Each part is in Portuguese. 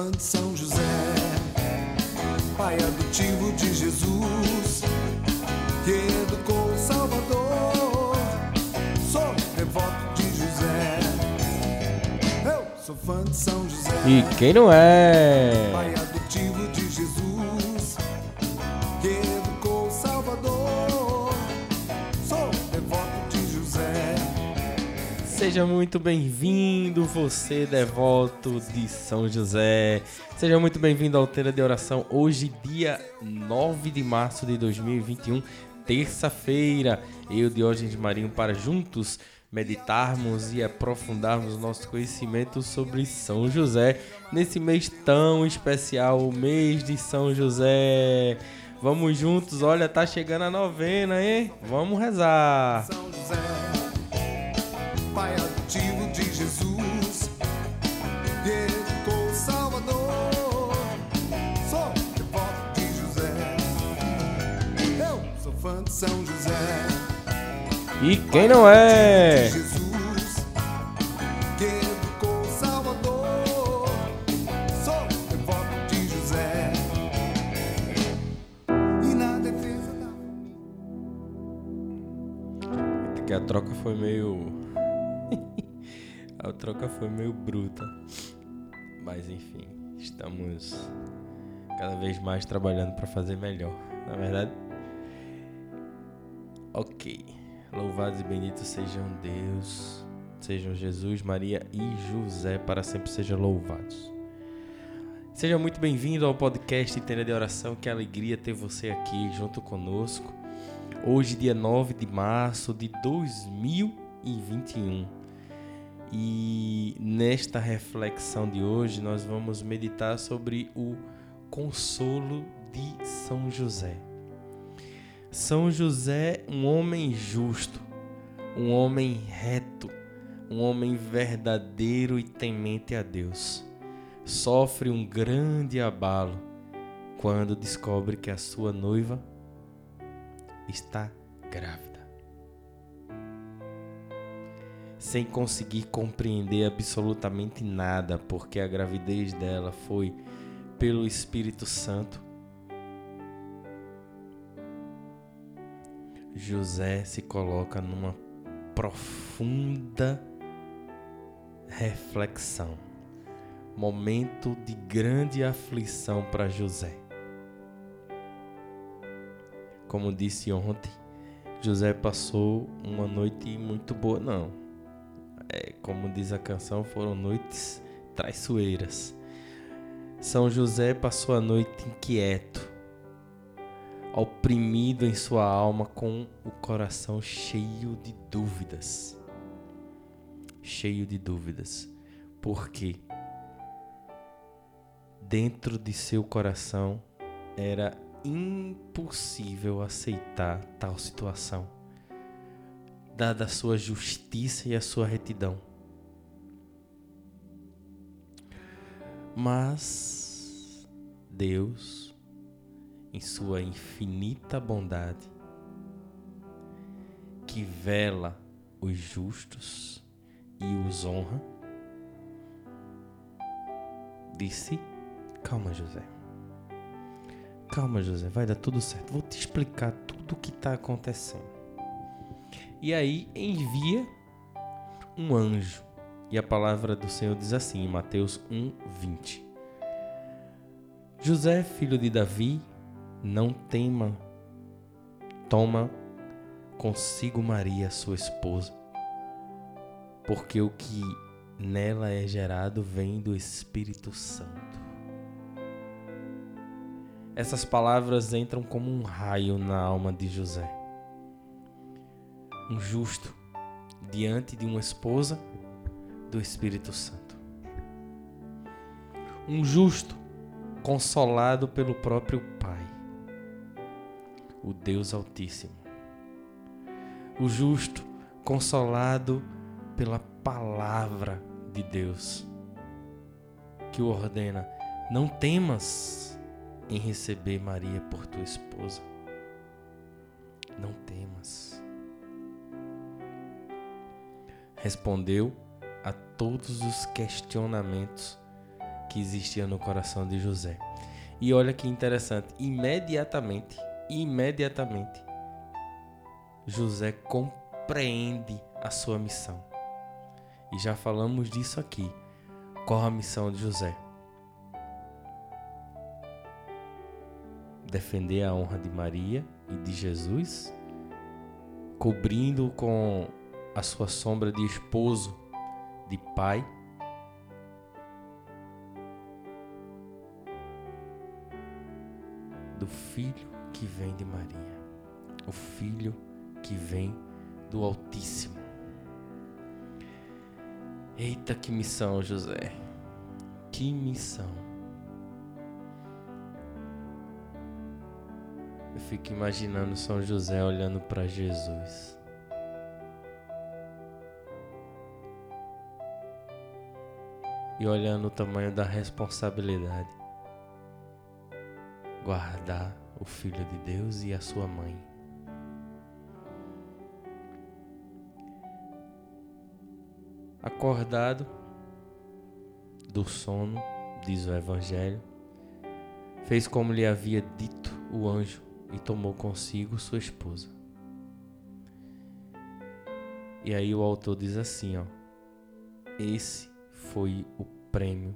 fã de São José, pai adotivo de Jesus, que educou o Salvador. Sou devoto de José, eu sou fã de São José. E quem não é? Seja muito bem-vindo, você devoto de São José. Seja muito bem-vindo ao Teira de Oração. Hoje, dia 9 de março de 2021, terça-feira. Eu, Diógenes Marinho, para juntos meditarmos e aprofundarmos nosso conhecimento sobre São José nesse mês tão especial, o mês de São José. Vamos juntos, olha, tá chegando a novena, hein? Vamos rezar. São José, E quem não é? E Que a troca foi meio. a troca foi meio bruta. Mas enfim, estamos cada vez mais trabalhando para fazer melhor, na verdade. Ok. Louvados e benditos sejam Deus, sejam Jesus, Maria e José, para sempre sejam louvados. Seja muito bem-vindo ao podcast Tenda de Oração. Que alegria ter você aqui junto conosco. Hoje, dia 9 de março de 2021. E nesta reflexão de hoje, nós vamos meditar sobre o consolo de São José. São José, um homem justo, um homem reto, um homem verdadeiro e temente a Deus, sofre um grande abalo quando descobre que a sua noiva está grávida. Sem conseguir compreender absolutamente nada, porque a gravidez dela foi pelo Espírito Santo. José se coloca numa profunda reflexão. Momento de grande aflição para José. Como disse ontem, José passou uma noite muito boa. Não. É, como diz a canção, foram noites traiçoeiras. São José passou a noite inquieto, oprimido em sua alma, com o coração cheio de dúvidas. Cheio de dúvidas. Porque dentro de seu coração era impossível aceitar tal situação, dada a sua justiça e a sua retidão. Mas Deus, em sua infinita bondade, que vela os justos e os honra, disse: Calma, José. Calma, José, vai dar tudo certo. Vou te explicar tudo o que está acontecendo. E aí envia um anjo. E a palavra do Senhor diz assim, em Mateus 1, 20. José, filho de Davi, não tema, toma consigo Maria, sua esposa, porque o que nela é gerado vem do Espírito Santo. Essas palavras entram como um raio na alma de José. Um justo diante de uma esposa do Espírito Santo. Um justo consolado pelo próprio Pai, o Deus Altíssimo. O justo consolado pela palavra de Deus, que o ordena: não temas em receber Maria por tua esposa. Não temas. Respondeu a todos os questionamentos que existia no coração de José. E olha que interessante, imediatamente, imediatamente, José compreende a sua missão. E já falamos disso aqui. Qual a missão de José? Defender a honra de Maria e de Jesus, cobrindo com a sua sombra de esposo, de pai. Do filho que vem de Maria, o filho que vem do Altíssimo. Eita, que missão, José. Que missão. Eu fico imaginando São José olhando para Jesus. E olhando o tamanho da responsabilidade. Guardar o Filho de Deus e a sua mãe. Acordado do sono, diz o Evangelho, fez como lhe havia dito o anjo e tomou consigo sua esposa. E aí o autor diz assim, ó: Esse foi o prêmio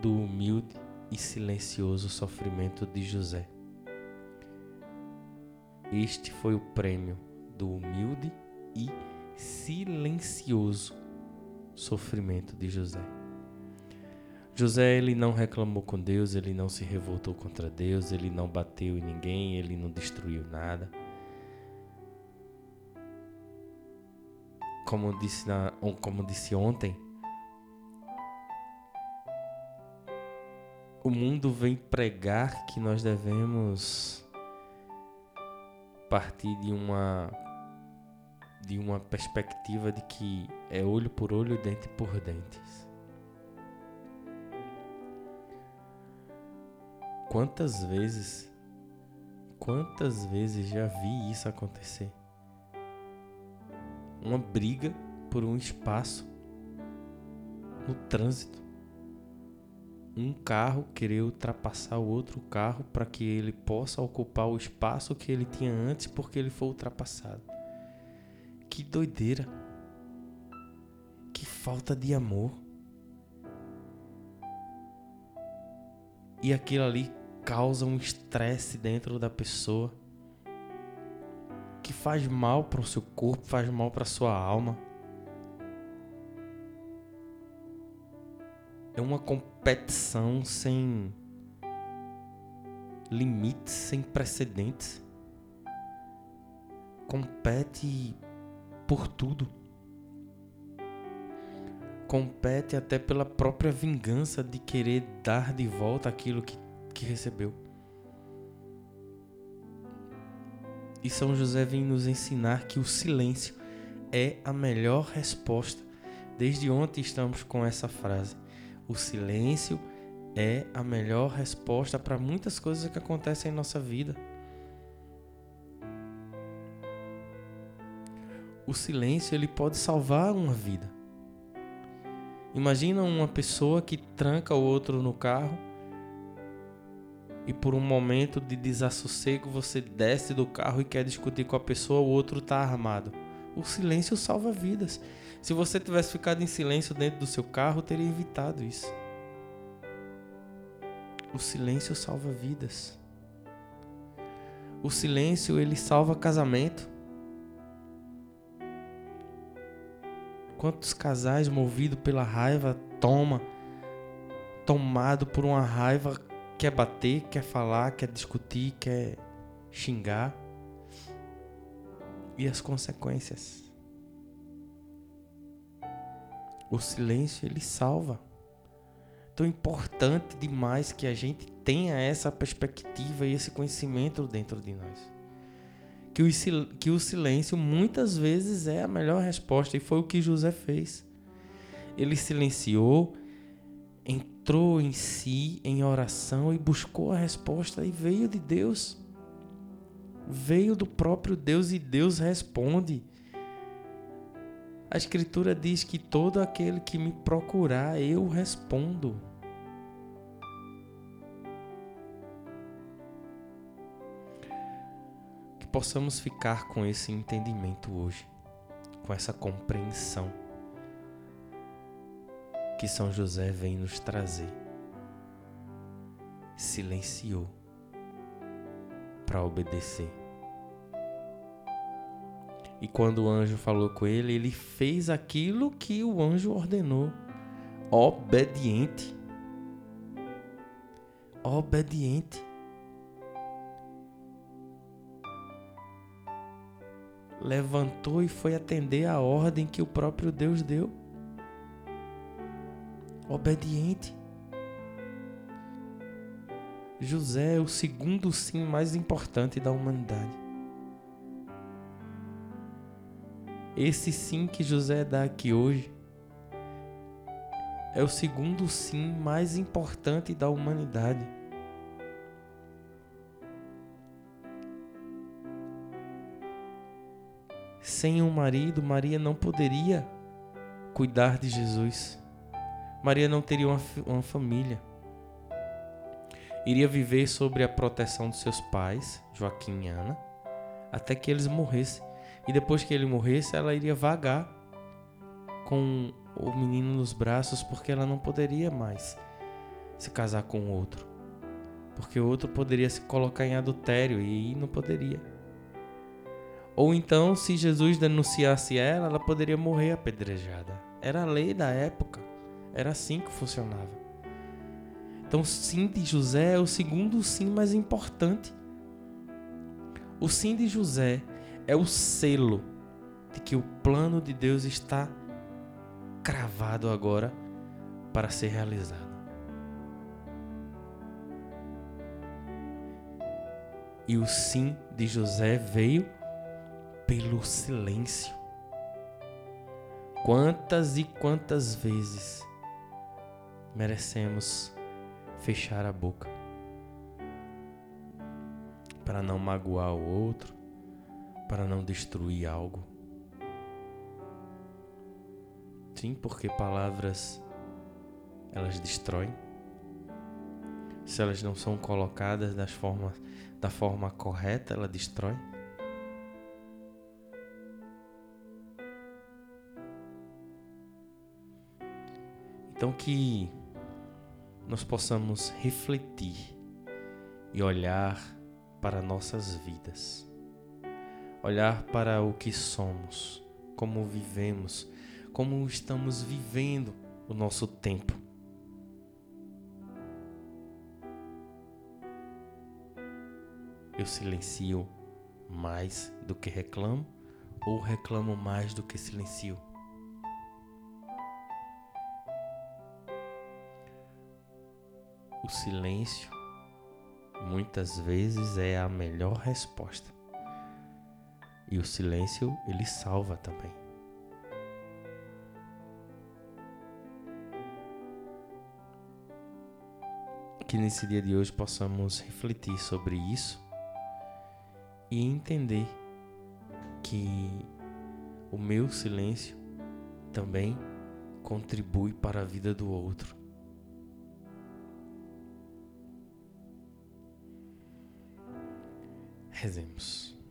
do humilde e silencioso sofrimento de José. Este foi o prêmio do humilde e silencioso sofrimento de José. José ele não reclamou com Deus, ele não se revoltou contra Deus, ele não bateu em ninguém, ele não destruiu nada. Como disse, na, como disse ontem, o mundo vem pregar que nós devemos partir de uma de uma perspectiva de que é olho por olho, dente por dentes. Quantas vezes, quantas vezes já vi isso acontecer? Uma briga por um espaço no trânsito. Um carro querer ultrapassar o outro carro para que ele possa ocupar o espaço que ele tinha antes porque ele foi ultrapassado. Que doideira. Que falta de amor. E aquilo ali causa um estresse dentro da pessoa que faz mal para o seu corpo, faz mal para sua alma. É uma competição sem limites, sem precedentes. Compete por tudo. Compete até pela própria vingança de querer dar de volta aquilo que, que recebeu. E São José vem nos ensinar que o silêncio é a melhor resposta. Desde ontem estamos com essa frase. O silêncio é a melhor resposta para muitas coisas que acontecem em nossa vida. o silêncio ele pode salvar uma vida. Imagina uma pessoa que tranca o outro no carro e por um momento de desassossego você desce do carro e quer discutir com a pessoa, o outro está armado. O silêncio salva vidas. Se você tivesse ficado em silêncio dentro do seu carro, teria evitado isso. O silêncio salva vidas. O silêncio ele salva casamento. Quantos casais movidos pela raiva toma, tomado por uma raiva, quer bater, quer falar, quer discutir, quer xingar. E as consequências. O silêncio ele salva. Então é importante demais que a gente tenha essa perspectiva e esse conhecimento dentro de nós que o, que o silêncio muitas vezes é a melhor resposta, e foi o que José fez. Ele silenciou, entrou em si em oração e buscou a resposta, e veio de Deus. Veio do próprio Deus e Deus responde. A Escritura diz que todo aquele que me procurar, eu respondo. Que possamos ficar com esse entendimento hoje, com essa compreensão que São José vem nos trazer. Silenciou para obedecer. E quando o anjo falou com ele, ele fez aquilo que o anjo ordenou. Obediente. Obediente. Levantou e foi atender a ordem que o próprio Deus deu. Obediente. José é o segundo sim mais importante da humanidade. Esse sim que José dá aqui hoje é o segundo sim mais importante da humanidade. Sem um marido, Maria não poderia cuidar de Jesus. Maria não teria uma, uma família. Iria viver sobre a proteção dos seus pais, Joaquim e Ana, até que eles morressem. E depois que ele morresse, ela iria vagar com o menino nos braços, porque ela não poderia mais se casar com outro. Porque o outro poderia se colocar em adultério e não poderia. Ou então, se Jesus denunciasse ela, ela poderia morrer apedrejada. Era a lei da época. Era assim que funcionava. Então, sim de José é o segundo sim mais importante. O sim de José é o selo de que o plano de Deus está cravado agora para ser realizado. E o sim de José veio pelo silêncio. Quantas e quantas vezes merecemos fechar a boca para não magoar o outro, para não destruir algo. Sim, porque palavras elas destroem. Se elas não são colocadas das formas, da forma correta, ela destrói. Então que nós possamos refletir e olhar para nossas vidas olhar para o que somos, como vivemos, como estamos vivendo o nosso tempo. Eu silencio mais do que reclamo ou reclamo mais do que silencio? O silêncio muitas vezes é a melhor resposta. E o silêncio, ele salva também. Que nesse dia de hoje possamos refletir sobre isso e entender que o meu silêncio também contribui para a vida do outro. Rezemos.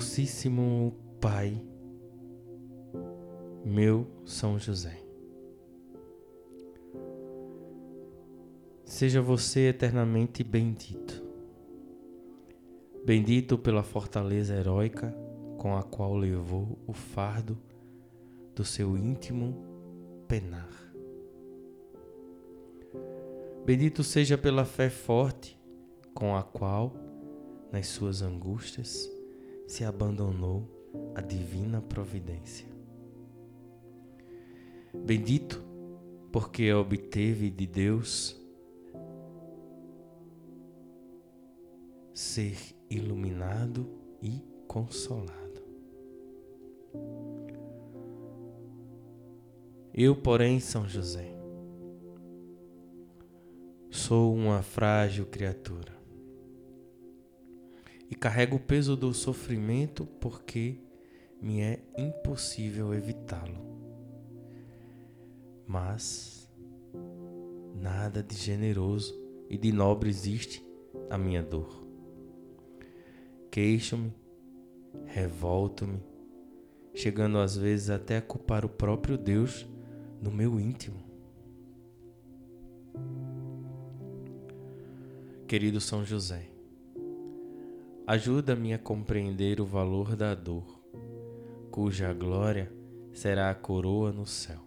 Docíssimo Pai, meu São José. Seja você eternamente bendito. Bendito pela fortaleza heróica com a qual levou o fardo do seu íntimo penar. Bendito seja pela fé forte com a qual, nas suas angústias, se abandonou à divina providência. Bendito porque obteve de Deus ser iluminado e consolado. Eu, porém, São José, sou uma frágil criatura carrego o peso do sofrimento porque me é impossível evitá-lo. Mas nada de generoso e de nobre existe a minha dor. Queixo-me, revolto-me, chegando às vezes até a culpar o próprio Deus no meu íntimo. Querido São José, ajuda-me a compreender o valor da dor, cuja glória será a coroa no céu,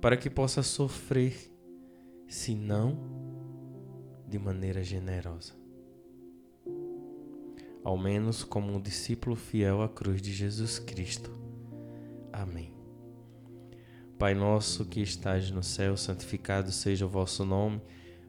para que possa sofrer, se não de maneira generosa. Ao menos como um discípulo fiel à cruz de Jesus Cristo. Amém. Pai nosso que estás no céu, santificado seja o vosso nome.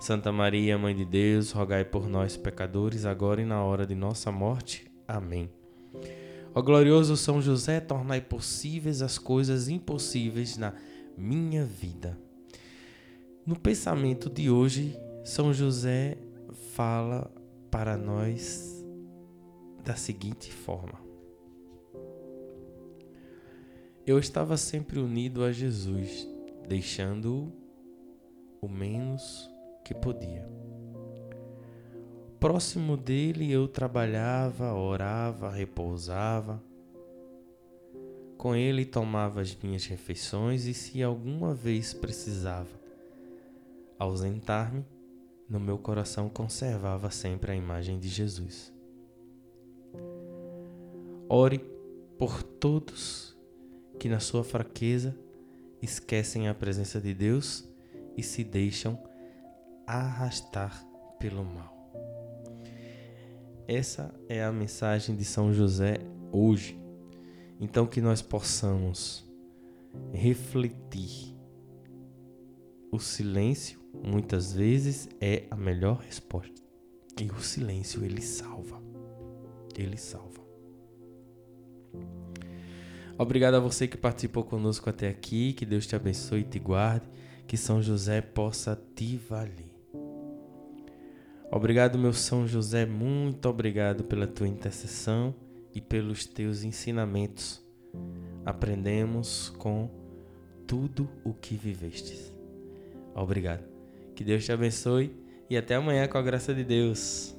Santa Maria, Mãe de Deus, rogai por nós, pecadores, agora e na hora de nossa morte. Amém. Ó glorioso São José, tornai possíveis as coisas impossíveis na minha vida. No pensamento de hoje, São José fala para nós da seguinte forma: eu estava sempre unido a Jesus, deixando-o o menos que podia. Próximo dele eu trabalhava, orava, repousava. Com ele tomava as minhas refeições e, se alguma vez precisava ausentar-me, no meu coração conservava sempre a imagem de Jesus. Ore por todos que na sua fraqueza esquecem a presença de Deus e se deixam arrastar pelo mal. Essa é a mensagem de São José hoje. Então que nós possamos refletir. O silêncio muitas vezes é a melhor resposta. E o silêncio ele salva. Ele salva. Obrigado a você que participou conosco até aqui. Que Deus te abençoe e te guarde. Que São José possa te valer. Obrigado, meu São José. Muito obrigado pela tua intercessão e pelos teus ensinamentos. Aprendemos com tudo o que vivestes. Obrigado. Que Deus te abençoe e até amanhã com a graça de Deus.